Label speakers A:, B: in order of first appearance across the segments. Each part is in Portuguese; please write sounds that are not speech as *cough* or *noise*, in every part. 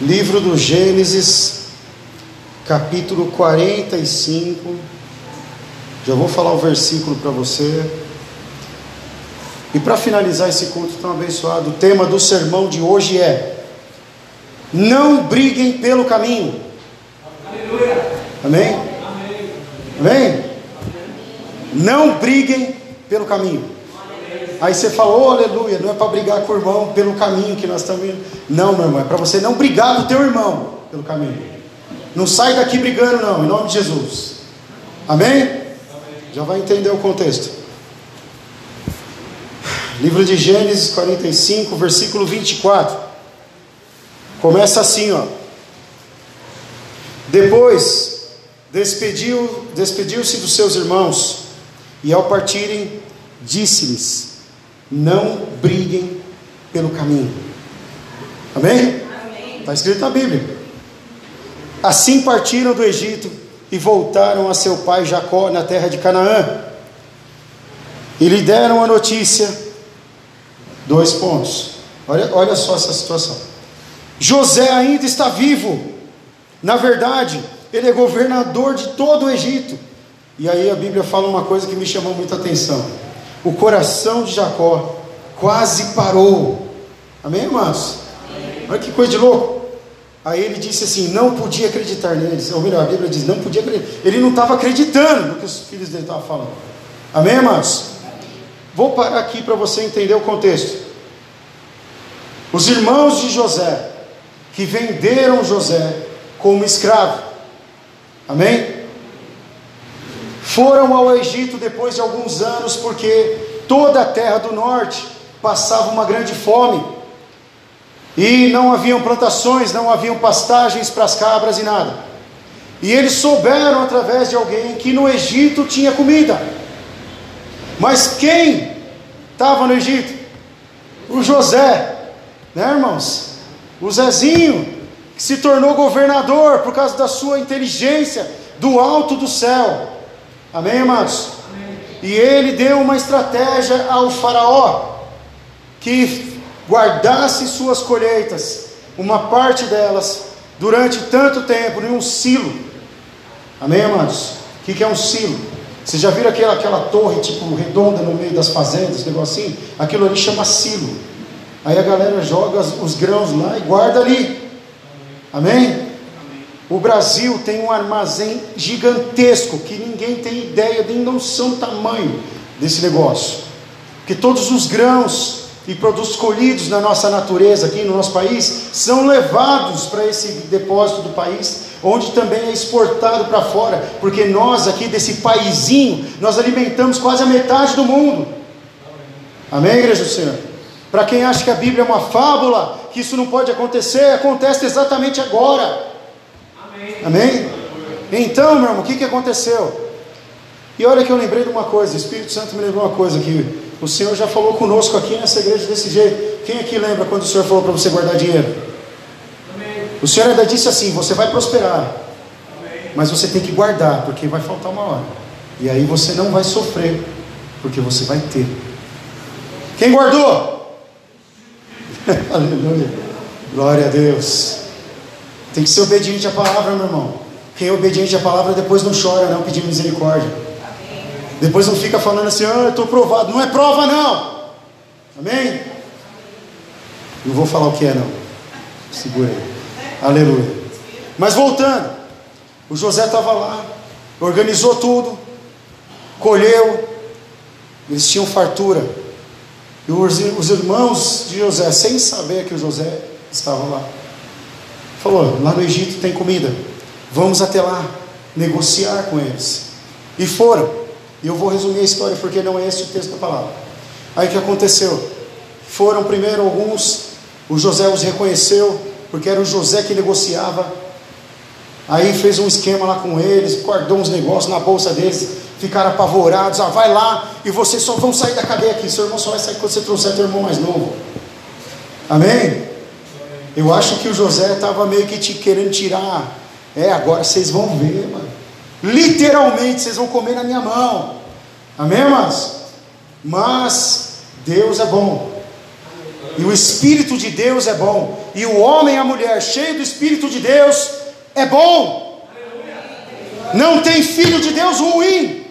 A: Livro do Gênesis, capítulo 45. Já vou falar o versículo para você. E para finalizar esse culto tão abençoado, o tema do sermão de hoje é: Não briguem pelo caminho. Aleluia. Amém? Amém? Amém? Não briguem pelo caminho. Aí você falou, oh, aleluia, não é para brigar com o irmão pelo caminho que nós estamos indo. Não, meu irmão, é para você não brigar com o teu irmão pelo caminho. Não sai daqui brigando, não, em nome de Jesus. Amém? Amém. Já vai entender o contexto. Livro de Gênesis 45, versículo 24. Começa assim, ó. Depois despediu, despediu-se dos seus irmãos, e ao partirem, disse-lhes: não briguem pelo caminho. Amém? Está escrito na Bíblia. Assim partiram do Egito e voltaram a seu pai Jacó na terra de Canaã. E lhe deram a notícia. Dois pontos. Olha, olha só essa situação. José ainda está vivo. Na verdade, ele é governador de todo o Egito. E aí a Bíblia fala uma coisa que me chamou muita atenção o coração de Jacó quase parou. Amém, irmãos? Olha que coisa de louco. Aí ele disse assim: não podia acreditar neles. Ou melhor, a Bíblia diz: não podia acreditar. Ele não estava acreditando no que os filhos dele estavam falando. Amém, irmãos? Vou parar aqui para você entender o contexto. Os irmãos de José, que venderam José como escravo. Amém? Foram ao Egito depois de alguns anos, porque toda a terra do norte passava uma grande fome. E não haviam plantações, não haviam pastagens para as cabras e nada. E eles souberam através de alguém que no Egito tinha comida. Mas quem estava no Egito? O José, né, irmãos? O Zezinho, que se tornou governador por causa da sua inteligência do alto do céu. Amém, amados? Amém. E ele deu uma estratégia ao Faraó que guardasse suas colheitas, uma parte delas, durante tanto tempo, em um silo. Amém, amados? O que é um silo? Vocês já viram aquela, aquela torre tipo redonda no meio das fazendas, negocinho? Aquilo ali chama silo. Aí a galera joga os grãos lá e guarda ali. Amém? O Brasil tem um armazém gigantesco que ninguém tem ideia, nem noção do tamanho desse negócio. Que todos os grãos e produtos colhidos na nossa natureza, aqui no nosso país, são levados para esse depósito do país, onde também é exportado para fora, porque nós aqui desse paizinho, nós alimentamos quase a metade do mundo. Amém, igreja do Senhor? Para quem acha que a Bíblia é uma fábula, que isso não pode acontecer, acontece exatamente agora. Amém? Então, meu irmão, o que, que aconteceu? E olha que eu lembrei de uma coisa, o Espírito Santo me lembrou uma coisa que o Senhor já falou conosco aqui nessa igreja desse jeito. Quem aqui lembra quando o Senhor falou para você guardar dinheiro? Amém. O Senhor ainda disse assim: você vai prosperar, Amém. mas você tem que guardar, porque vai faltar uma hora. E aí você não vai sofrer, porque você vai ter. Quem guardou? *laughs* Aleluia. Glória a Deus. Tem que ser obediente à palavra, meu irmão. Quem é obediente à palavra depois não chora, não, pedindo misericórdia. Amém. Depois não fica falando assim, ah, eu estou provado. Não é prova, não. Amém? Não vou falar o que é, não. Segura aí. Aleluia. Mas voltando, o José estava lá, organizou tudo, colheu, eles tinham fartura. E os, os irmãos de José, sem saber que o José estava lá, Falou: lá no Egito tem comida, vamos até lá negociar com eles. E foram. E eu vou resumir a história porque não é esse o texto da palavra. Aí o que aconteceu? Foram primeiro alguns, o José os reconheceu, porque era o José que negociava. Aí fez um esquema lá com eles, guardou uns negócios na bolsa deles, ficaram apavorados. Ah, vai lá e vocês só vão sair da cadeia aqui. Seu irmão só vai sair quando você trouxer teu irmão mais novo. Amém? Eu acho que o José estava meio que te querendo tirar. É, agora vocês vão ver, mano. Literalmente, vocês vão comer na minha mão. Amém, irmãos? Mas Deus é bom. E o Espírito de Deus é bom. E o homem e a mulher cheio do Espírito de Deus é bom. Não tem filho de Deus ruim.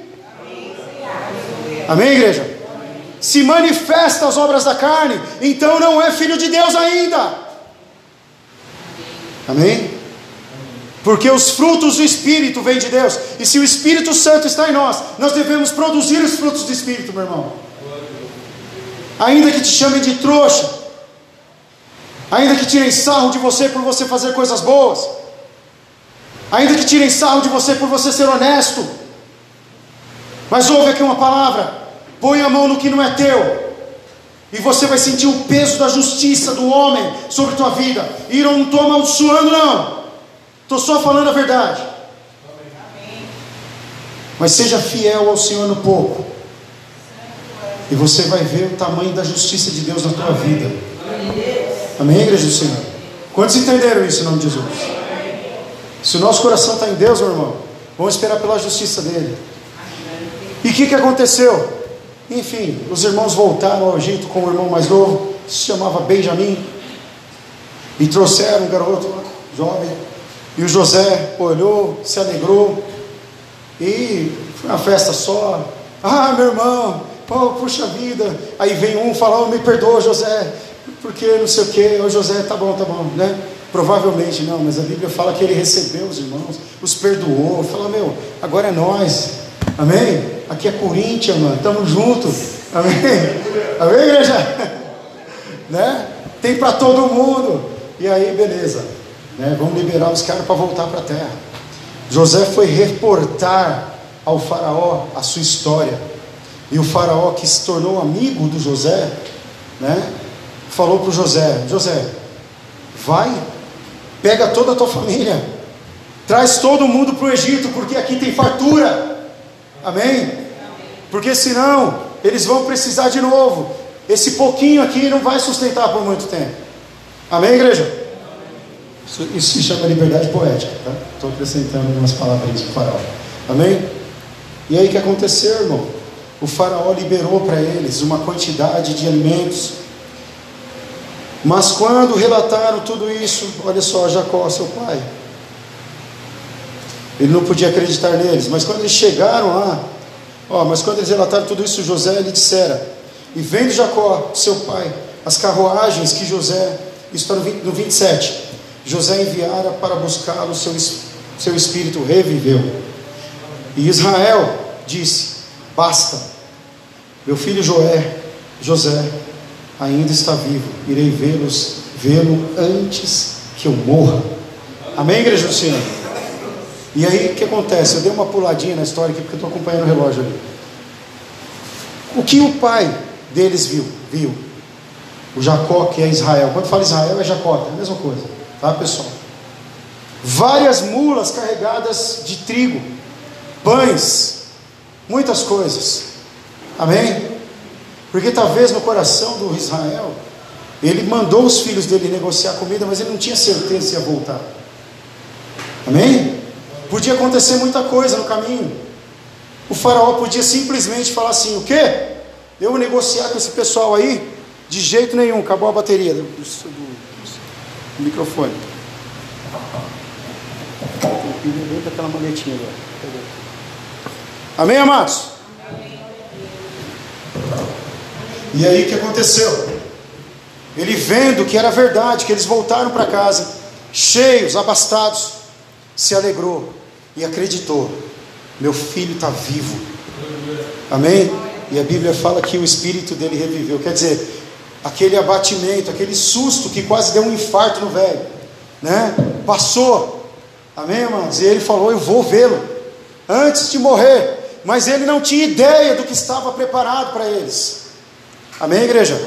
A: Amém, igreja? Se manifesta as obras da carne, então não é filho de Deus ainda. Amém? Porque os frutos do Espírito vêm de Deus. E se o Espírito Santo está em nós, nós devemos produzir os frutos do Espírito, meu irmão. Ainda que te chamem de trouxa, ainda que tirem sarro de você por você fazer coisas boas, ainda que tirem sarro de você por você ser honesto, mas ouve aqui uma palavra: põe a mão no que não é teu, e você vai sentir o peso da justiça do homem sobre tua vida. E não estou amaldiçoando, não, estou só falando a verdade. Mas seja fiel ao Senhor no pouco, e você vai ver o tamanho da justiça de Deus na tua vida. Amém, igreja do Senhor? Quantos entenderam isso em nome de Jesus? Se o nosso coração está em Deus, meu irmão, vamos esperar pela justiça dele. E o que, que aconteceu? Enfim, os irmãos voltaram ao Egito com o irmão mais novo, se chamava Benjamim, e trouxeram um garoto jovem. E o José olhou, se alegrou, e foi uma festa só. Ah, meu irmão, oh, puxa vida. Aí vem um falar, oh, me perdoa, José, porque não sei o que, ô José, tá bom, tá bom, né? Provavelmente não, mas a Bíblia fala que ele recebeu os irmãos, os perdoou, fala, meu, agora é nós, amém? Aqui é Corinthians, mano, estamos juntos, amém? Amém, igreja? né? Tem para todo mundo, e aí, beleza, né? Vamos liberar os caras para voltar para a terra. José foi reportar ao Faraó a sua história. E o faraó que se tornou amigo do José, né, falou para José: José, vai, pega toda a tua família, traz todo mundo para o Egito, porque aqui tem fartura. Amém? Porque senão eles vão precisar de novo. Esse pouquinho aqui não vai sustentar por muito tempo. Amém, igreja? Isso, isso se chama liberdade poética, tá? Estou acrescentando umas palavrinhas para o faraó. Amém? E aí o que aconteceu, irmão? o Faraó liberou para eles uma quantidade de alimentos. Mas quando relataram tudo isso, olha só, Jacó, seu pai, ele não podia acreditar neles, mas quando eles chegaram lá, ó, mas quando eles relataram tudo isso, José lhe dissera, e vendo Jacó, seu pai, as carruagens que José, isso está no, 20, no 27, José enviara para buscá-lo, seu, seu espírito reviveu. E Israel disse: Basta, meu filho Joé, José ainda está vivo. Irei vê-los, vê-lo antes que eu morra. Amém, igreja do Senhor? E aí o que acontece? Eu dei uma puladinha na história aqui porque estou acompanhando o relógio ali. O que o pai deles viu? Viu. O Jacó, que é Israel. Quando fala Israel, é Jacó, é a mesma coisa. Tá, pessoal? Várias mulas carregadas de trigo, pães, muitas coisas. Amém? Porque talvez no coração do Israel, ele mandou os filhos dele negociar comida, mas ele não tinha certeza se ia voltar. Amém? Podia acontecer muita coisa no caminho. O faraó podia simplesmente falar assim: o quê? Eu vou negociar com esse pessoal aí? De jeito nenhum, acabou a bateria do, do, do microfone. Dentro maletinha agora. Amém, amados? E aí o que aconteceu? Ele vendo que era verdade, que eles voltaram para casa, cheios, abastados, se alegrou e acreditou: meu filho está vivo. Amém? E a Bíblia fala que o espírito dele reviveu. Quer dizer, aquele abatimento, aquele susto que quase deu um infarto no velho, né? Passou. Amém, irmãos? E ele falou: Eu vou vê-lo antes de morrer. Mas ele não tinha ideia do que estava preparado para eles. Amém, igreja?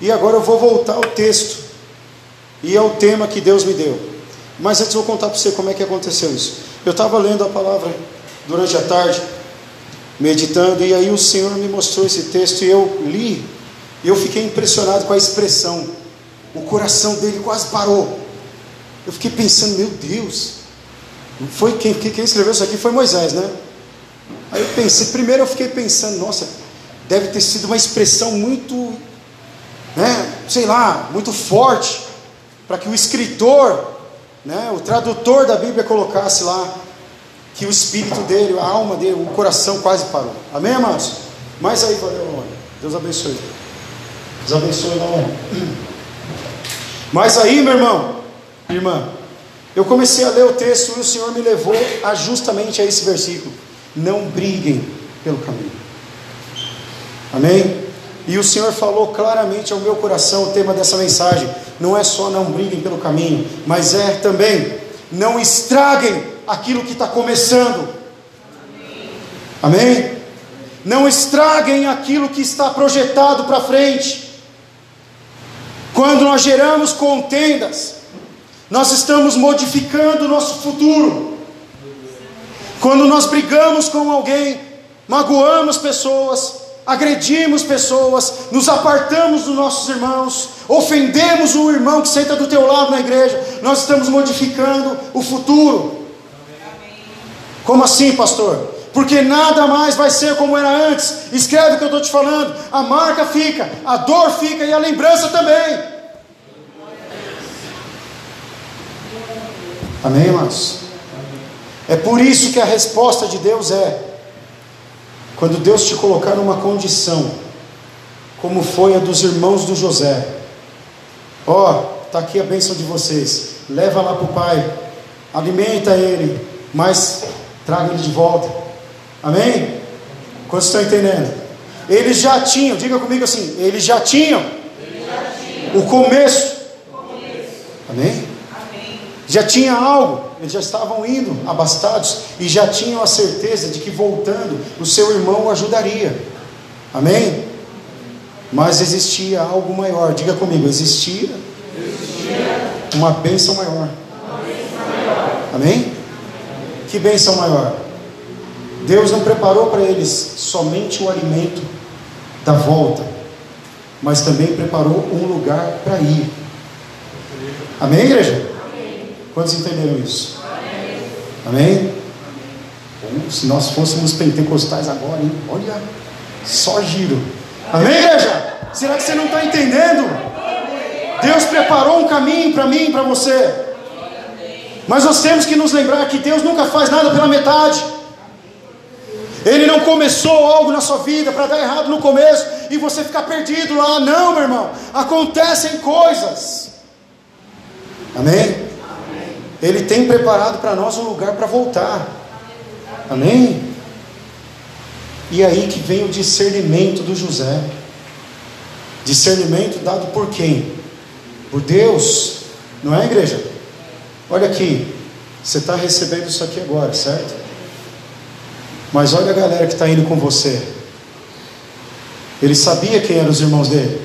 A: E agora eu vou voltar ao texto. E é o tema que Deus me deu. Mas antes eu vou contar para você como é que aconteceu isso. Eu estava lendo a palavra durante a tarde, meditando, e aí o Senhor me mostrou esse texto e eu li. E eu fiquei impressionado com a expressão. O coração dele quase parou. Eu fiquei pensando, meu Deus, foi quem, quem escreveu isso aqui foi Moisés, né? Aí eu pensei, primeiro eu fiquei pensando, nossa, deve ter sido uma expressão muito né, sei lá, muito forte, para que o escritor, né, o tradutor da Bíblia colocasse lá que o espírito dele, a alma dele, o coração quase parou. Amém, amados? Mas aí, valeu, Deus abençoe. Deus abençoe, irmão. Mas aí, meu irmão, irmã, eu comecei a ler o texto e o Senhor me levou a justamente a esse versículo. Não briguem pelo caminho. Amém? E o Senhor falou claramente ao meu coração o tema dessa mensagem. Não é só não briguem pelo caminho, mas é também não estraguem aquilo que está começando. Amém? Não estraguem aquilo que está projetado para frente. Quando nós geramos contendas, nós estamos modificando o nosso futuro. Quando nós brigamos com alguém, magoamos pessoas, agredimos pessoas, nos apartamos dos nossos irmãos, ofendemos o irmão que senta do teu lado na igreja, nós estamos modificando o futuro. Como assim, pastor? Porque nada mais vai ser como era antes. Escreve o que eu estou te falando. A marca fica, a dor fica e a lembrança também. Amém, irmãos? É por isso que a resposta de Deus é: quando Deus te colocar numa condição, como foi a dos irmãos do José, ó, oh, está aqui a bênção de vocês, leva lá para o pai, alimenta ele, mas traga ele de volta. Amém? Quantos estão entendendo? Eles já tinham, diga comigo assim, eles já tinham, eles já tinham. o começo. O começo. Amém? Já tinha algo, eles já estavam indo abastados e já tinham a certeza de que voltando o seu irmão o ajudaria. Amém? Mas existia algo maior, diga comigo, existia, existia. uma bênção maior. Amém? Que bênção maior? Deus não preparou para eles somente o alimento da volta, mas também preparou um lugar para ir. Amém, igreja? Quantos entenderam isso? Amém? Amém? Se nós fôssemos pentecostais agora, hein? olha, só giro. Amém, igreja? Será que você não está entendendo? Deus preparou um caminho para mim e para você. Mas nós temos que nos lembrar que Deus nunca faz nada pela metade. Ele não começou algo na sua vida para dar errado no começo e você ficar perdido lá. Não, meu irmão. Acontecem coisas. Amém? Ele tem preparado para nós um lugar para voltar. Amém? E aí que vem o discernimento do José. Discernimento dado por quem? Por Deus. Não é, igreja? Olha aqui. Você está recebendo isso aqui agora, certo? Mas olha a galera que está indo com você. Ele sabia quem eram os irmãos dele.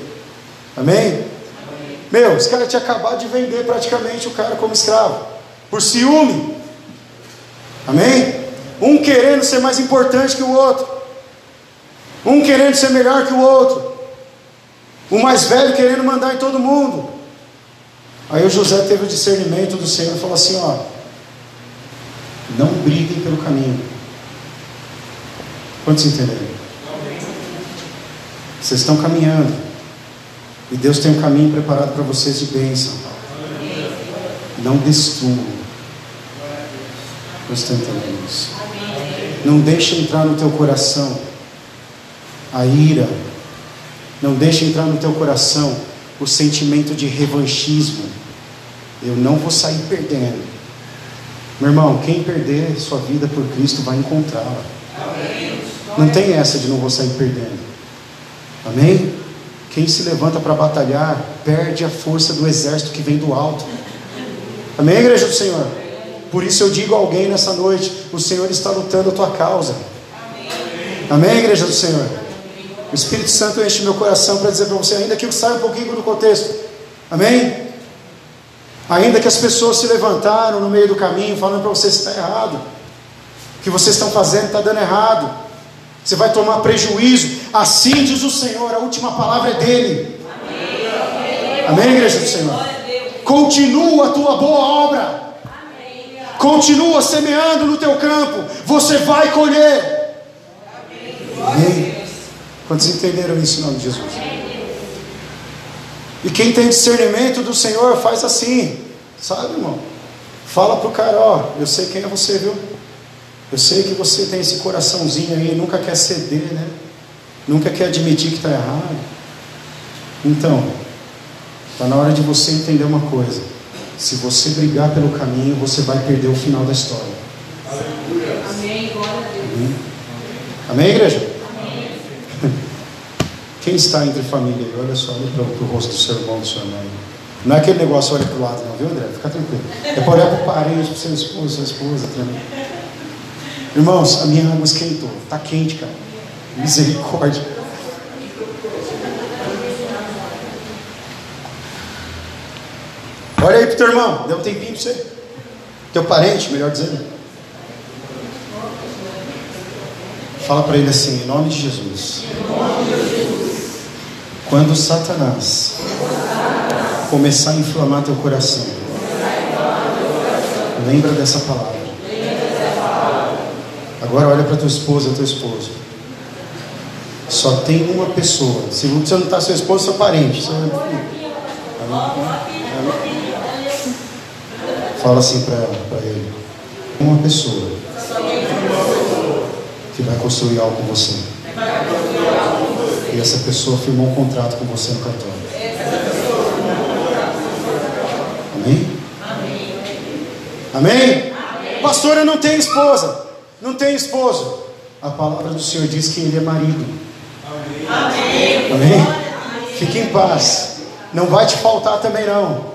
A: Amém? Amém. Meu, os caras tinham acabado de vender praticamente o cara como escravo por ciúme. Amém? Um querendo ser mais importante que o outro, um querendo ser melhor que o outro, o mais velho querendo mandar em todo mundo. Aí o José teve o discernimento do Senhor e falou assim: ó, não briguem pelo caminho. Quantos entenderam? Vocês estão caminhando. E Deus tem um caminho preparado para vocês de bênção. Não destruam. Tentamos. Não deixe entrar no teu coração a ira. Não deixe entrar no teu coração o sentimento de revanchismo. Eu não vou sair perdendo. Meu irmão, quem perder sua vida por Cristo vai encontrá-la. Não tem essa de não vou sair perdendo. Amém? Quem se levanta para batalhar perde a força do exército que vem do alto. Amém, igreja do Senhor? Por isso eu digo a alguém nessa noite: o Senhor está lutando a tua causa. Amém, Amém igreja do Senhor? O Espírito Santo enche meu coração para dizer para você, ainda que eu saia um pouquinho do contexto. Amém? Ainda que as pessoas se levantaram no meio do caminho falando para você está errado. O que vocês estão fazendo está dando errado. Você vai tomar prejuízo. Assim diz o Senhor, a última palavra é dele. Amém, Amém igreja do Senhor? Continua a tua boa obra. Continua semeando no teu campo, você vai colher. Amém. Quantos entenderam isso em nome de Jesus? E quem tem discernimento do Senhor faz assim, sabe, irmão? Fala pro cara, ó, eu sei quem é você, viu? Eu sei que você tem esse coraçãozinho aí, nunca quer ceder, né? Nunca quer admitir que está errado. Então, está na hora de você entender uma coisa. Se você brigar pelo caminho, você vai perder o final da história. Amém. Amém, Amém igreja? Amém. Quem está entre família? Olha só, olha para o rosto do seu irmão, do seu irmão. Não é aquele negócio, olha para o lado, não, viu, André? Fica tranquilo. É para olhar para o parente, para o seu esposo, sua esposa. Tranquilo. Irmãos, a minha água esquentou. Está quente, cara. Misericórdia. Olha aí para o teu irmão, deu um tempinho para você. Teu parente, melhor dizendo. Fala para ele assim, em nome de Jesus. Quando Satanás começar a inflamar teu coração, lembra dessa palavra. Agora olha para tua esposa, teu esposo. Só tem uma pessoa. Se você não está seu esposo, seu parente. Seu... Fala assim para ele. Uma pessoa que vai construir algo com você. E essa pessoa firmou um contrato com você no cartório. Amém? Amém? Pastor, eu não tenho esposa. Não tenho esposo. A palavra do Senhor diz que ele é marido. Amém. Amém? Fique em paz. Não vai te faltar também não.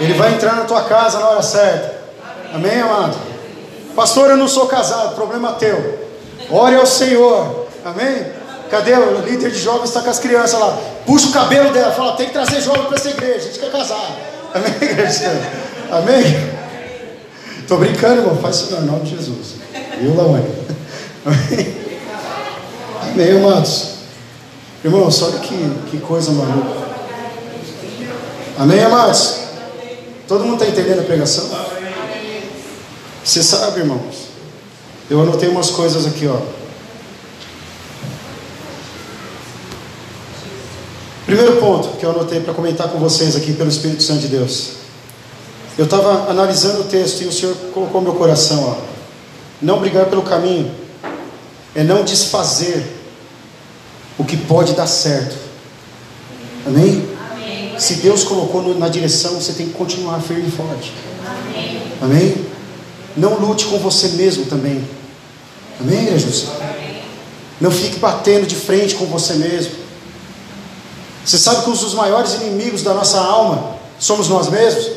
A: Ele vai entrar na tua casa na hora certa. Amém, amado? Pastor, eu não sou casado, problema teu. Ore ao Senhor. Amém? Cadê o líder de jovens? Está com as crianças lá. Puxa o cabelo dela, fala: tem que trazer jovem para essa igreja. A gente quer casar. Amém, igreja? Amém? Estou brincando, irmão. Faz isso em nome de Jesus. Viu, Lawane? Amém? Amém, amados? Irmãos, olha que, que coisa maluca. Amém, amados? Todo mundo está entendendo a pregação? Você sabe, irmãos? Eu anotei umas coisas aqui, ó. Primeiro ponto que eu anotei para comentar com vocês aqui pelo Espírito Santo de Deus. Eu estava analisando o texto e o Senhor colocou meu coração, ó. Não brigar pelo caminho é não desfazer o que pode dar certo. Amém? Se Deus colocou na direção, você tem que continuar firme e forte. Amém? Amém? Não lute com você mesmo também. Amém, Jesus? Não fique batendo de frente com você mesmo. Você sabe que um dos maiores inimigos da nossa alma somos nós mesmos?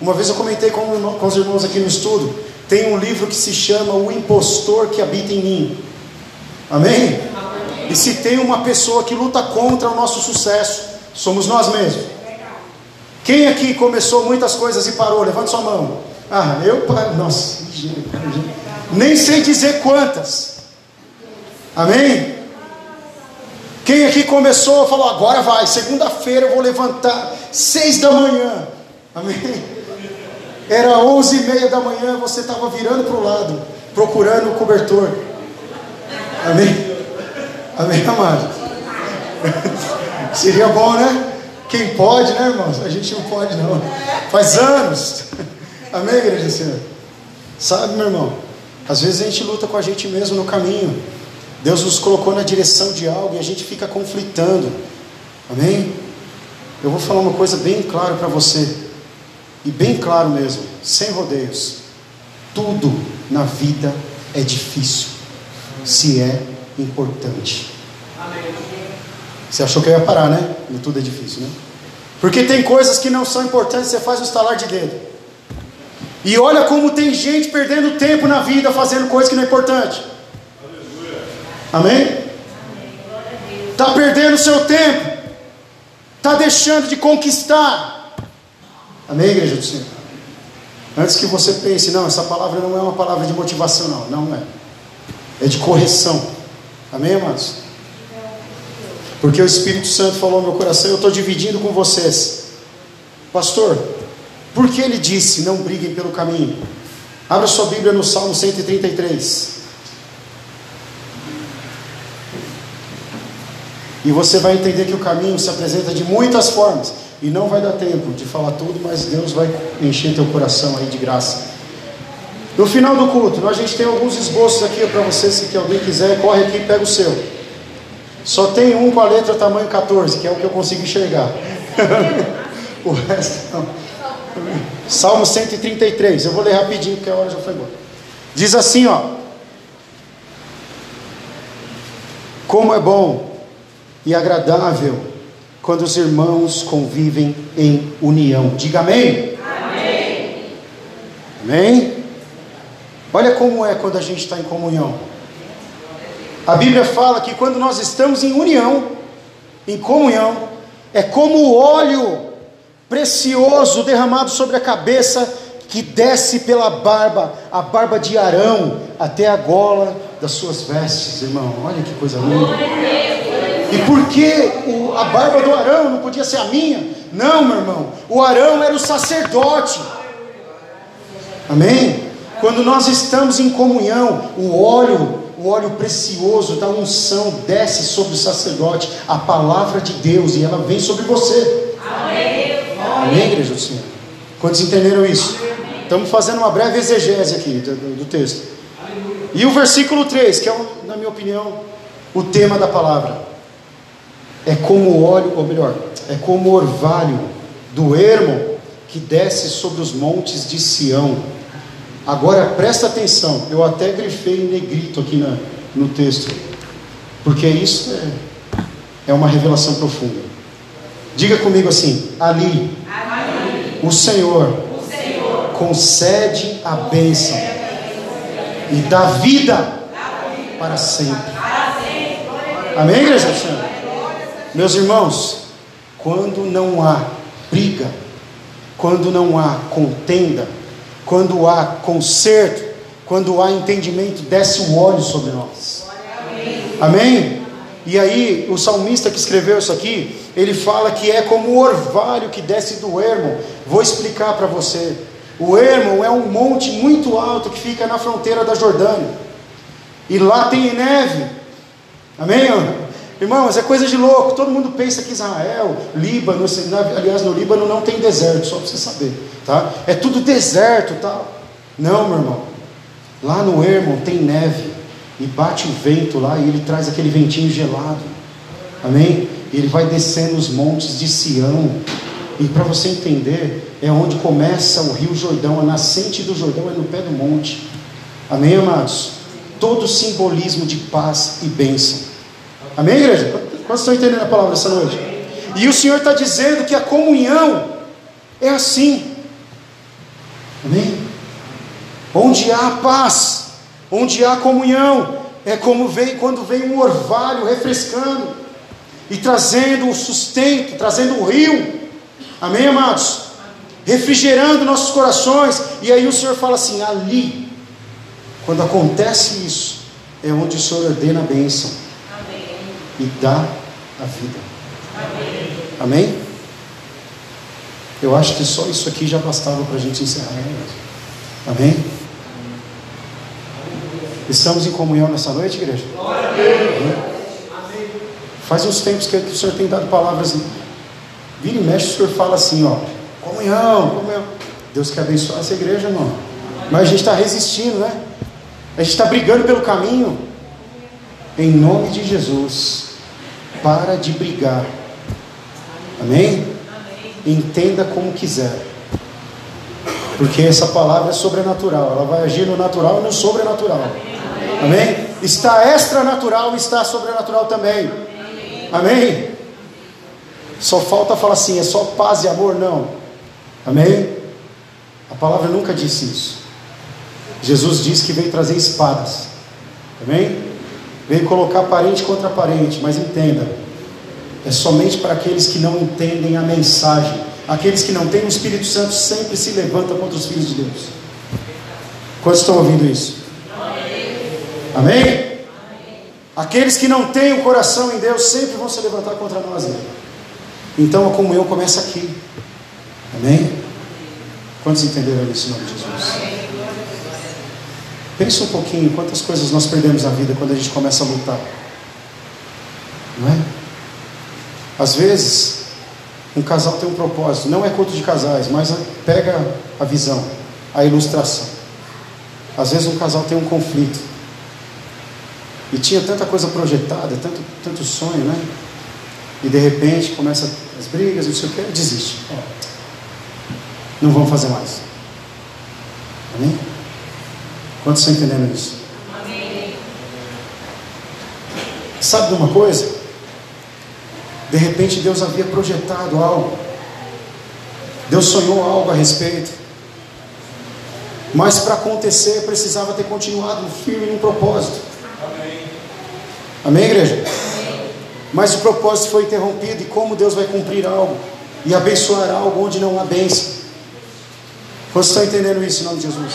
A: Uma vez eu comentei com, com os irmãos aqui no estudo. Tem um livro que se chama O Impostor que Habita em Mim. Amém? E se tem uma pessoa que luta contra o nosso sucesso, somos nós mesmos. Quem aqui começou muitas coisas e parou? Levante sua mão. Ah, eu paro. Nossa, nem sei dizer quantas. Amém? Quem aqui começou falou, agora vai, segunda-feira eu vou levantar, seis da manhã. Amém? Era onze e meia da manhã, você estava virando para o lado, procurando o cobertor. Amém? Amém, amado? Seria bom, né? Quem pode, né, irmãos? A gente não pode, não. Faz anos. *laughs* Amém, igreja Senhor? Sabe, meu irmão? Às vezes a gente luta com a gente mesmo no caminho. Deus nos colocou na direção de algo e a gente fica conflitando. Amém? Eu vou falar uma coisa bem clara para você. E bem claro mesmo, sem rodeios. Tudo na vida é difícil, se é importante. Você achou que eu ia parar, né? No tudo é difícil, né? Porque tem coisas que não são importantes, você faz um estalar de dedo. E olha como tem gente perdendo tempo na vida fazendo coisa que não é importante. Amém? Está perdendo seu tempo. Está deixando de conquistar. Amém, igreja do Senhor? Antes que você pense, não, essa palavra não é uma palavra de motivação, não. Não é. É de correção. Amém, amados? Porque o Espírito Santo falou no meu coração, eu estou dividindo com vocês. Pastor, por que ele disse: Não briguem pelo caminho? Abra sua Bíblia no Salmo 133. E você vai entender que o caminho se apresenta de muitas formas. E não vai dar tempo de falar tudo, mas Deus vai encher teu coração aí de graça. No final do culto, a gente tem alguns esboços aqui para você, se alguém quiser, corre aqui e pega o seu. Só tem um com a letra tamanho 14, que é o que eu consigo enxergar. *laughs* o resto não. Salmo 133, eu vou ler rapidinho porque a hora já foi embora. Diz assim, ó: Como é bom e agradável quando os irmãos convivem em união. Diga amém. Amém. Amém. Olha como é quando a gente está em comunhão. A Bíblia fala que quando nós estamos em união, em comunhão, é como o óleo precioso derramado sobre a cabeça que desce pela barba, a barba de Arão, até a gola das suas vestes, irmão. Olha que coisa linda. E por que a barba do Arão não podia ser a minha? Não, meu irmão. O Arão era o sacerdote. Amém? Quando nós estamos em comunhão, o óleo, o óleo precioso da unção desce sobre o sacerdote, a palavra de Deus, e ela vem sobre você. Amém, Amém igreja do Senhor? Quantos entenderam isso? Estamos fazendo uma breve exegese aqui do, do texto. E o versículo 3, que é, na minha opinião, o tema da palavra. É como o óleo, ou melhor, é como o orvalho do ermo que desce sobre os montes de Sião. Agora presta atenção, eu até grifei em negrito aqui na, no texto, porque isso é, é uma revelação profunda. Diga comigo assim: ali, ali o, Senhor o Senhor concede a bênção e dá vida para sempre. Amém, igreja? Meus irmãos, quando não há briga, quando não há contenda, quando há conserto, quando há entendimento, desce o óleo sobre nós. Amém? E aí, o salmista que escreveu isso aqui, ele fala que é como o orvalho que desce do ermo. Vou explicar para você. O Hermon é um monte muito alto que fica na fronteira da Jordânia. E lá tem neve. Amém? Irmãos, é coisa de louco. Todo mundo pensa que Israel, Líbano, aliás, no Líbano não tem deserto, só para você saber. Tá? É tudo deserto tal. Não, meu irmão. Lá no Hermon tem neve. E bate o vento lá e ele traz aquele ventinho gelado. Amém? E ele vai descendo os montes de Sião. E para você entender, é onde começa o rio Jordão, a nascente do Jordão é no pé do monte. Amém, amados? Todo simbolismo de paz e bênção. Amém, igreja? Quantos estão entendendo a palavra essa noite? E o Senhor está dizendo que a comunhão é assim. Amém? Onde há paz, onde há comunhão, é como vem quando vem um orvalho refrescando e trazendo o sustento, trazendo o rio. Amém, amados? Refrigerando nossos corações. E aí o Senhor fala assim: ali, quando acontece isso, é onde o Senhor ordena a bênção e dá a vida. Amém? Amém? Eu acho que só isso aqui já bastava para a gente encerrar. Né? Amém? Estamos em comunhão nessa noite, igreja? Amém? Faz uns tempos que o Senhor tem dado palavras. Vira e mexe, o Senhor fala assim: ó, comunhão, comunhão. Deus quer abençoar essa igreja, irmão. Mas a gente está resistindo, né? A gente está brigando pelo caminho. Em nome de Jesus. Para de brigar. Amém? Entenda como quiser. Porque essa palavra é sobrenatural. Ela vai agir no natural e no sobrenatural. Amém? Está extranatural e está sobrenatural também. Amém? Só falta falar assim, é só paz e amor? Não. Amém? A palavra nunca disse isso. Jesus disse que veio trazer espadas. Amém? Veio colocar parente contra parente, mas entenda, é somente para aqueles que não entendem a mensagem. Aqueles que não têm o Espírito Santo sempre se levantam contra os filhos de Deus. Quantos estão ouvindo isso? Amém? Amém? Aqueles que não têm o coração em Deus sempre vão se levantar contra nós. Né? Então a comunhão começa aqui. Amém? Quantos entenderam isso em nome de Jesus? Pensa um pouquinho quantas coisas nós perdemos na vida quando a gente começa a lutar. Não é? Às vezes, um casal tem um propósito, não é culto de casais, mas pega a visão, a ilustração. Às vezes, um casal tem um conflito, e tinha tanta coisa projetada, tanto, tanto sonho, né? E de repente começa as brigas, não sei o que, desiste. Não vamos fazer mais. Amém? Quantos estão entendendo isso? Amém. Sabe de uma coisa? De repente Deus havia projetado algo. Deus sonhou algo a respeito. Mas para acontecer precisava ter continuado firme num propósito. Amém, Amém igreja? Amém. Mas o propósito foi interrompido. E como Deus vai cumprir algo e abençoar algo onde não há bênção? Vocês estão entendendo isso em nome de Jesus?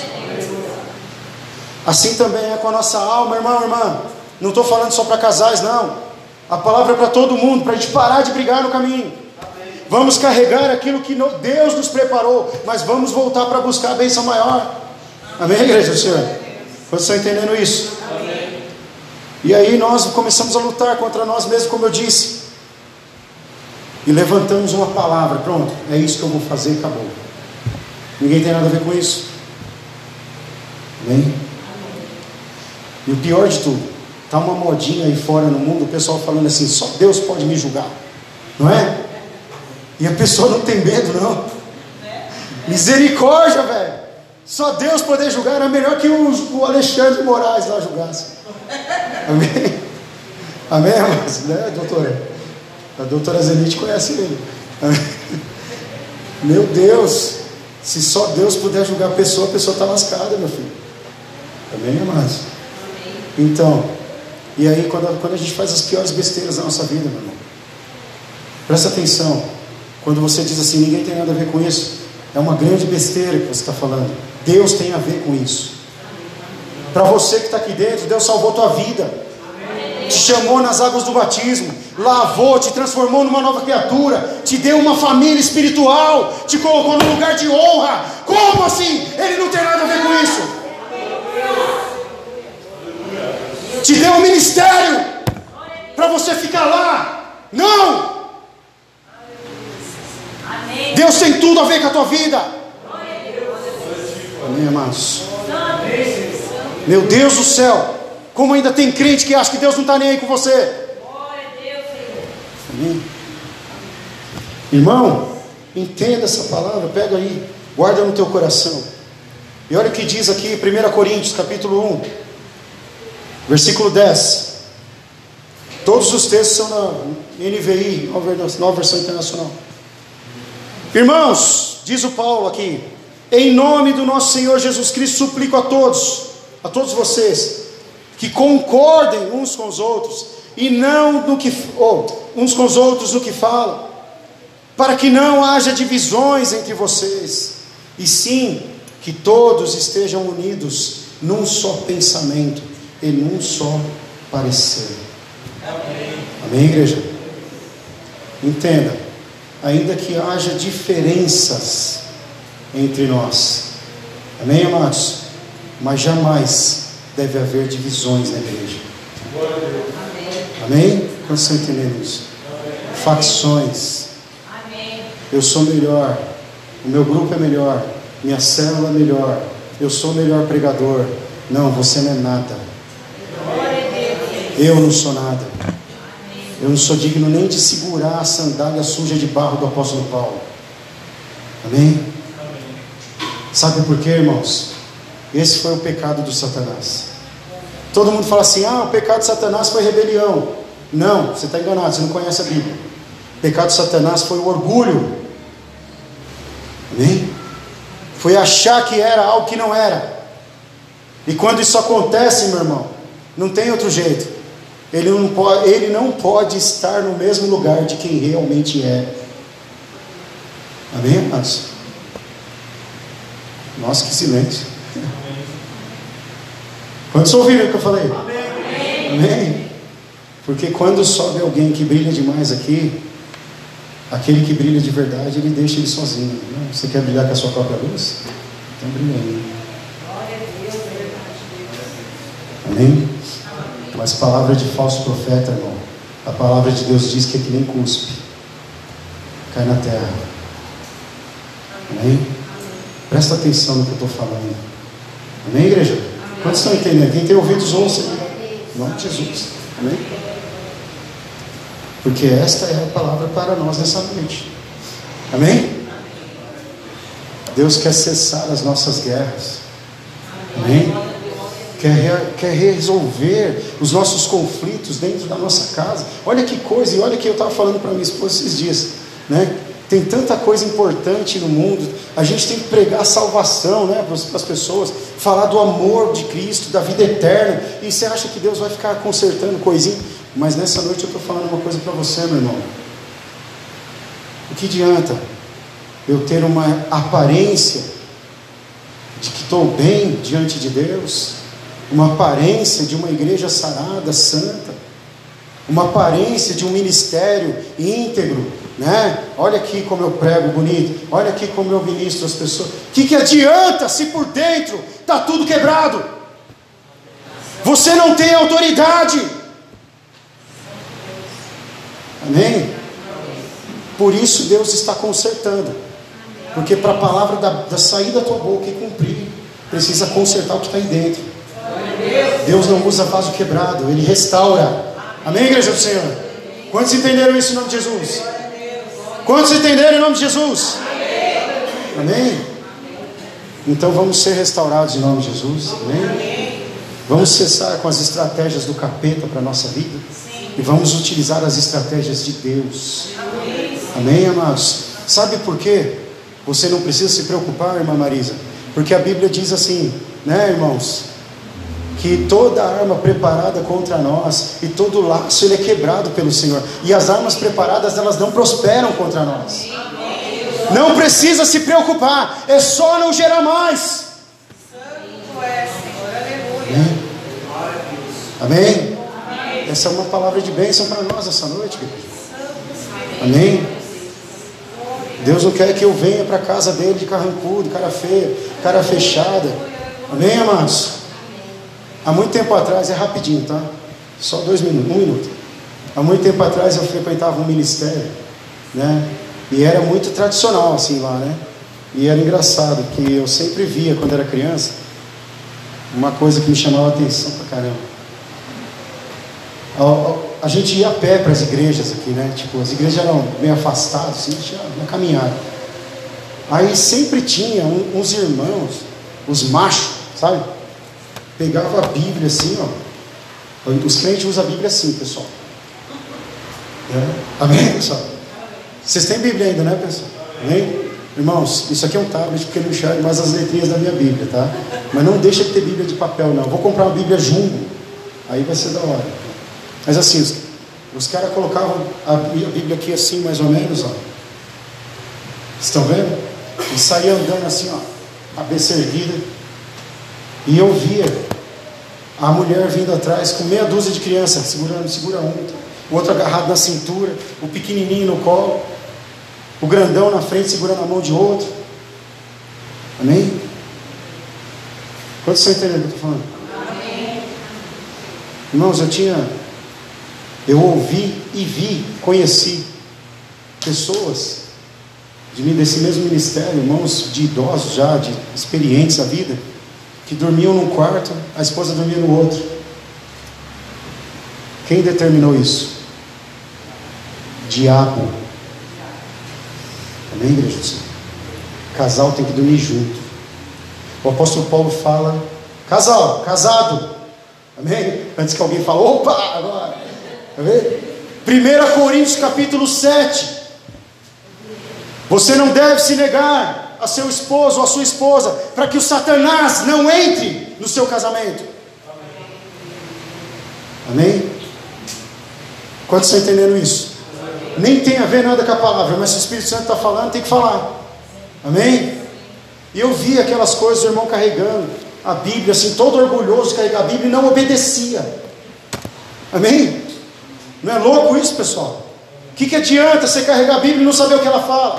A: Assim também é com a nossa alma, irmão, irmã. Não estou falando só para casais, não. A palavra é para todo mundo, para a gente parar de brigar no caminho. Vamos carregar aquilo que Deus nos preparou, mas vamos voltar para buscar a bênção maior. Amém, igreja do Senhor? Vocês estão entendendo isso? Amém. E aí nós começamos a lutar contra nós mesmos, como eu disse. E levantamos uma palavra, pronto, é isso que eu vou fazer e acabou. Ninguém tem nada a ver com isso. Amém? E o pior de tudo, está uma modinha aí fora no mundo, o pessoal falando assim, só Deus pode me julgar. Não é? E a pessoa não tem medo, não. Misericórdia, velho. Só Deus poder julgar era melhor que o, Alexandre Moraes lá julgasse. Amém? Amém, mas, né, doutora? A doutora Zenite conhece ele. Meu Deus, se só Deus puder julgar a pessoa, a pessoa está lascada, meu filho. Amém, amados? Então, e aí quando, quando a gente faz as piores besteiras da nossa vida, meu irmão, presta atenção. Quando você diz assim, ninguém tem nada a ver com isso, é uma grande besteira que você está falando. Deus tem a ver com isso. Para você que está aqui dentro, Deus salvou tua vida, te chamou nas águas do batismo, lavou, te transformou numa nova criatura, te deu uma família espiritual, te colocou num lugar de honra. Como assim? Ele não tem nada a ver com isso. Te deu um ministério para você ficar lá. Não! Deus tem tudo a ver com a tua vida. Amém, amados? Meu Deus do céu, como ainda tem crente que acha que Deus não está nem aí com você. Amém. Irmão, entenda essa palavra, pega aí, guarda no teu coração. E olha o que diz aqui, 1 Coríntios, capítulo 1. Versículo 10. Todos os textos são na NVI, nova versão internacional. Irmãos, diz o Paulo aqui, em nome do nosso Senhor Jesus Cristo, suplico a todos, a todos vocês, que concordem uns com os outros, e não no que, uns com os outros no que falam, para que não haja divisões entre vocês, e sim que todos estejam unidos num só pensamento em um só parecer. Amém. Amém, igreja? Entenda, ainda que haja diferenças entre nós, amém, amados? Mas jamais deve haver divisões na igreja. Amém? amém? Quando você entendendo isso? Amém. Facções. Amém. Eu sou melhor, o meu grupo é melhor, minha célula é melhor, eu sou o melhor pregador. Não, você não é nada. Eu não sou nada. Eu não sou digno nem de segurar a sandália suja de barro do apóstolo Paulo. Amém? Sabe por quê, irmãos? Esse foi o pecado do Satanás. Todo mundo fala assim: ah, o pecado de Satanás foi rebelião. Não, você está enganado, você não conhece a Bíblia. O pecado de Satanás foi o orgulho. Amém? Foi achar que era algo que não era. E quando isso acontece, meu irmão, não tem outro jeito. Ele não, pode, ele não pode estar no mesmo lugar de quem realmente é. Amém, amados? Nossa, que silêncio. Quantos ouviram o que eu falei? Amém. Amém. Porque quando sobe alguém que brilha demais aqui, aquele que brilha de verdade, ele deixa ele sozinho. Você quer brilhar com a sua própria luz? Então brilha aí. Amém? Mas palavra de falso profeta, irmão. A palavra de Deus diz que é que nem cuspe. cai na terra. Amém? Presta atenção no que eu estou falando. Amém, igreja? Quantos estão entendendo? Quem tem ouvidos, ouça. De Jesus. Amém? Porque esta é a palavra para nós nessa noite. Amém? Deus quer cessar as nossas guerras. Amém? Quer, quer resolver os nossos conflitos dentro da nossa casa. Olha que coisa, e olha que eu estava falando para minha esposa esses dias. Né? Tem tanta coisa importante no mundo. A gente tem que pregar salvação né, para as pessoas, falar do amor de Cristo, da vida eterna. E você acha que Deus vai ficar consertando coisinha? Mas nessa noite eu estou falando uma coisa para você, meu irmão. O que adianta eu ter uma aparência de que estou bem diante de Deus, uma aparência de uma igreja sarada, santa, uma aparência de um ministério íntegro, né? Olha aqui como eu prego bonito, olha aqui como eu ministro as pessoas. O que, que adianta se por dentro está tudo quebrado? Você não tem autoridade. Amém? Por isso Deus está consertando. Porque para a palavra da, da sair da tua boca e cumprir, precisa consertar o que está aí dentro. Deus não usa vaso quebrado, Ele restaura. Amém, igreja do Senhor? Quantos entenderam isso em nome de Jesus? Quantos entenderam em nome de Jesus? Amém? Então vamos ser restaurados em nome de Jesus. Amém? Vamos cessar com as estratégias do capeta para a nossa vida e vamos utilizar as estratégias de Deus. Amém, amados? Sabe por quê? Você não precisa se preocupar, irmã Marisa, porque a Bíblia diz assim, né, irmãos? Que toda arma preparada contra nós e todo laço ele é quebrado pelo Senhor. E as armas preparadas elas não prosperam contra nós. Não precisa se preocupar, é só não gerar mais. Amém? Amém? Essa é uma palavra de bênção para nós essa noite. Amém? Deus não quer que eu venha para a casa dele de carrancudo, cara feia, cara fechada. Amém, amados? Há muito tempo atrás, é rapidinho, tá? Só dois minutos, um minuto. Há muito tempo atrás eu frequentava um ministério, né? E era muito tradicional assim lá, né? E era engraçado, que eu sempre via quando era criança, uma coisa que me chamava a atenção pra caramba a, gente ia a pé para as igrejas aqui, né? Tipo, as igrejas eram bem afastadas, assim, a gente ia caminhar. Aí sempre tinha um, uns irmãos, os machos, sabe? Pegava a Bíblia assim, ó. Os crentes usam a Bíblia assim, pessoal. É. Amém, pessoal? Vocês têm Bíblia ainda, né, pessoal? Amém? Irmãos, isso aqui é um tablet porque não enxergo mais as letrinhas da minha Bíblia, tá? Mas não deixa de ter Bíblia de papel, não. Vou comprar uma Bíblia jumbo. Aí vai ser da hora. Mas assim, os, os caras colocavam a Bíblia aqui assim, mais ou menos, ó. Estão vendo? E saía andando assim, ó, cabeça erguida. E eu via a mulher vindo atrás com meia dúzia de crianças, segurando, segura um, o outro agarrado na cintura, o pequenininho no colo, o grandão na frente segurando a mão de outro. Amém? Quantos estão entendendo o que eu estou falando? Amém. Irmãos, eu tinha eu ouvi e vi, conheci pessoas de desse mesmo ministério, irmãos de idosos já, de experientes a vida, que dormiam num quarto, a esposa dormia no outro. Quem determinou isso? Diabo. Amém, igreja? Casal tem que dormir junto. O apóstolo Paulo fala: casal, casado. Amém? Antes que alguém fale, opa, agora. Quer ver? 1 Coríntios capítulo 7. Você não deve se negar a seu esposo ou a sua esposa, para que o Satanás não entre no seu casamento. Amém? Quantos estão entendendo isso? Nem tem a ver nada com a palavra, mas se o Espírito Santo está falando, tem que falar. Amém? E eu vi aquelas coisas, o irmão carregando a Bíblia, assim, todo orgulhoso, carregar a Bíblia e não obedecia. Amém? Não é louco isso, pessoal? O que, que adianta você carregar a Bíblia e não saber o que ela fala?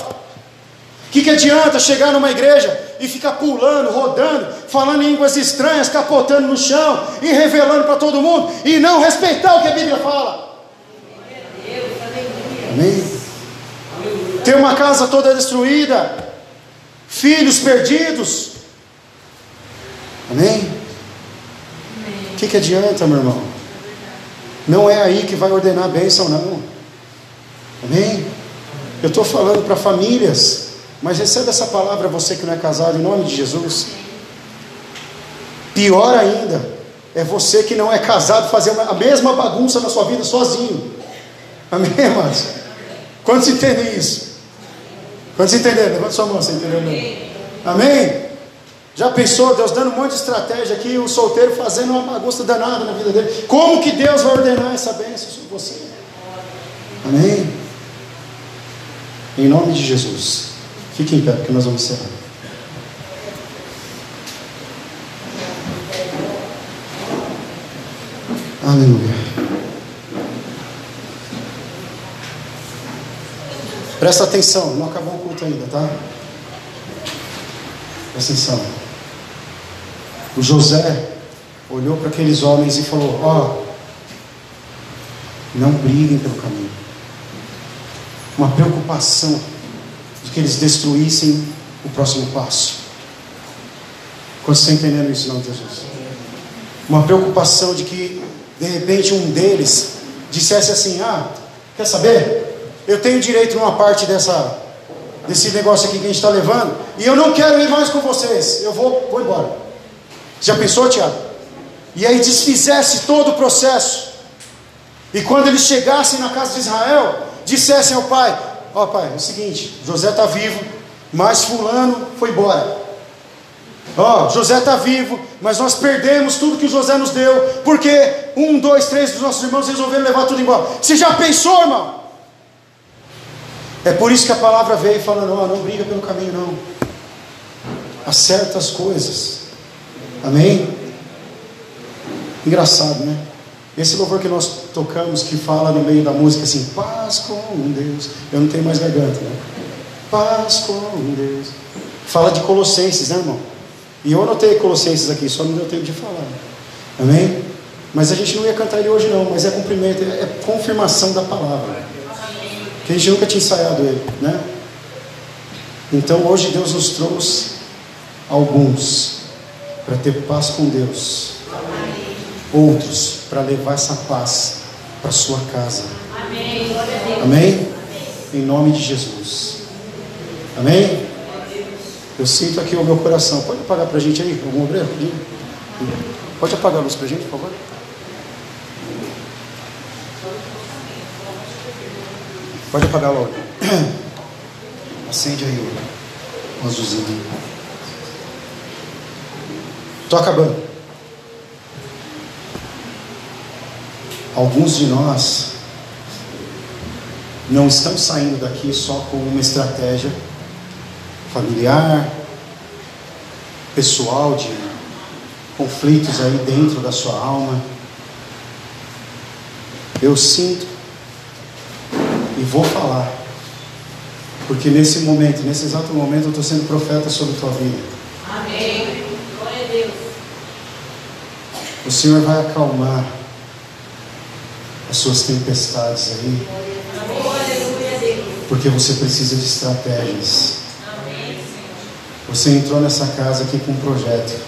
A: O que, que adianta chegar numa igreja e ficar pulando, rodando, falando em línguas estranhas, capotando no chão e revelando para todo mundo e não respeitar o que a Bíblia fala? Amém? ter uma casa toda destruída, filhos perdidos. Amém? O que, que adianta, meu irmão? Não é aí que vai ordenar a bênção, não. Amém? Eu estou falando para famílias, mas recebe essa palavra você que não é casado, em nome de Jesus. Pior ainda, é você que não é casado fazer a mesma bagunça na sua vida sozinho. Amém, irmãos? Quantos entendem isso? Quantos entenderam? Levanta sua mão, você entendeu? Amém? Amém? Já pensou, Deus dando um monte de estratégia aqui, o solteiro fazendo uma bagunça danada na vida dele. Como que Deus vai ordenar essa bênção sobre você? Amém? Em nome de Jesus. Fique em pé, porque nós vamos encerrar. Aleluia. Presta atenção, não acabou o culto ainda, tá? Presta atenção. O José olhou para aqueles homens e falou: Ó, oh, não briguem pelo caminho. Uma preocupação que eles destruíssem o próximo passo. Quando você está entendendo isso, não, Jesus? Uma preocupação de que, de repente, um deles dissesse assim: Ah, quer saber? Eu tenho direito numa parte dessa, desse negócio aqui que a gente está levando, e eu não quero ir mais com vocês. Eu vou, vou embora. Já pensou, Tiago? E aí desfizesse todo o processo. E quando eles chegassem na casa de Israel, dissessem ao pai: Ó oh, pai, é o seguinte, José está vivo, mas Fulano foi embora. Ó, oh, José está vivo, mas nós perdemos tudo que José nos deu, porque um, dois, três dos nossos irmãos resolveram levar tudo embora. Você já pensou, irmão? É por isso que a palavra veio falando: ó, não briga pelo caminho, não. Acerta as coisas. Amém? Engraçado, né? Esse louvor que nós tocamos, que fala no meio da música assim, paz com Deus. Eu não tenho mais garganta, né? Paz com Deus. Fala de Colossenses, né, irmão? E eu anotei Colossenses aqui, só não deu tempo de falar. Amém? Mas a gente não ia cantar ele hoje, não, mas é cumprimento, é confirmação da palavra. Que a gente nunca tinha ensaiado ele, né? Então hoje Deus nos trouxe alguns para ter paz com Deus. Outros para levar essa paz para sua casa. Amém. Amém? Em nome de Jesus. Amém? Eu sinto aqui o meu coração. Pode apagar para a gente aí, algum obreiro? Pode apagar a luz para a gente, por favor? Pode apagar logo. *clears throat* Acende aí o azulzinho. Estou acabando. Alguns de nós não estão saindo daqui só com uma estratégia familiar, pessoal, de conflitos aí dentro da sua alma. Eu sinto e vou falar, porque nesse momento, nesse exato momento, eu estou sendo profeta sobre a tua vida. Amém. O Senhor vai acalmar as suas tempestades aí. Porque você precisa de estratégias. Você entrou nessa casa aqui com um projeto.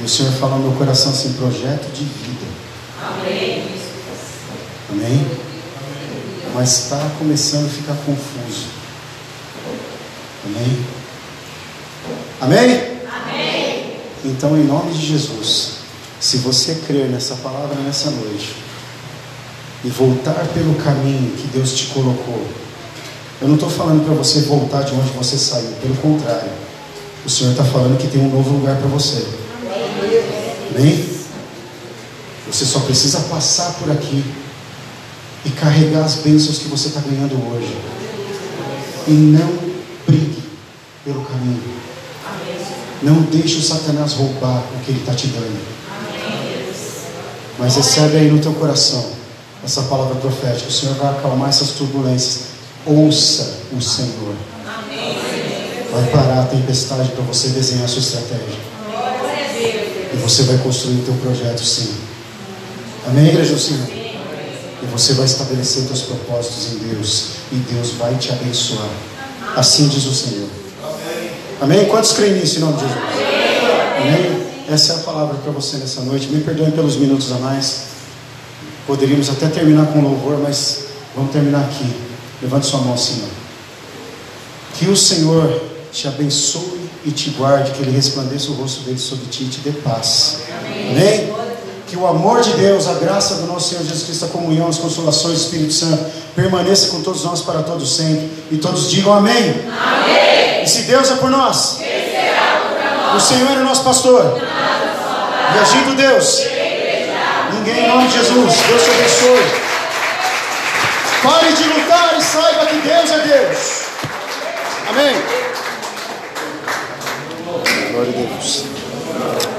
A: E o Senhor fala no meu coração assim: projeto de vida. Amém. Amém? Mas está começando a ficar confuso. Amém? Amém? Amém. Então, em nome de Jesus. Se você crer nessa palavra nessa noite e voltar pelo caminho que Deus te colocou, eu não estou falando para você voltar de onde você saiu, pelo contrário, o Senhor está falando que tem um novo lugar para você. Amém? Você só precisa passar por aqui e carregar as bênçãos que você está ganhando hoje. E não brigue pelo caminho. Não deixe o Satanás roubar o que ele está te dando. Mas recebe aí no teu coração essa palavra profética. O Senhor vai acalmar essas turbulências. Ouça o Senhor. Vai parar a tempestade para você desenhar a sua estratégia. E você vai construir o teu projeto sim. Amém, igreja do Senhor? E você vai estabelecer seus propósitos em Deus. E Deus vai te abençoar. Assim diz o Senhor. Amém? Quantos creem nisso em nome de Jesus? Amém? Essa é a palavra para você nessa noite. Me perdoem pelos minutos a mais. Poderíamos até terminar com louvor, mas vamos terminar aqui. Levante sua mão, Senhor. Que o Senhor te abençoe e te guarde, que Ele resplandeça o rosto dele sobre ti e te dê paz. Amém? Que o amor de Deus, a graça do nosso Senhor Jesus Cristo, a comunhão, as consolações do Espírito Santo permaneça com todos nós para todos sempre. E todos digam amém.
B: Amém.
A: E se Deus é por nós,
B: será contra nós?
A: o Senhor é o nosso pastor. E agindo Deus, em nome de Jesus. Deus te abençoe. Pare de lutar e saiba que Deus é Deus. Amém. Glória a Deus.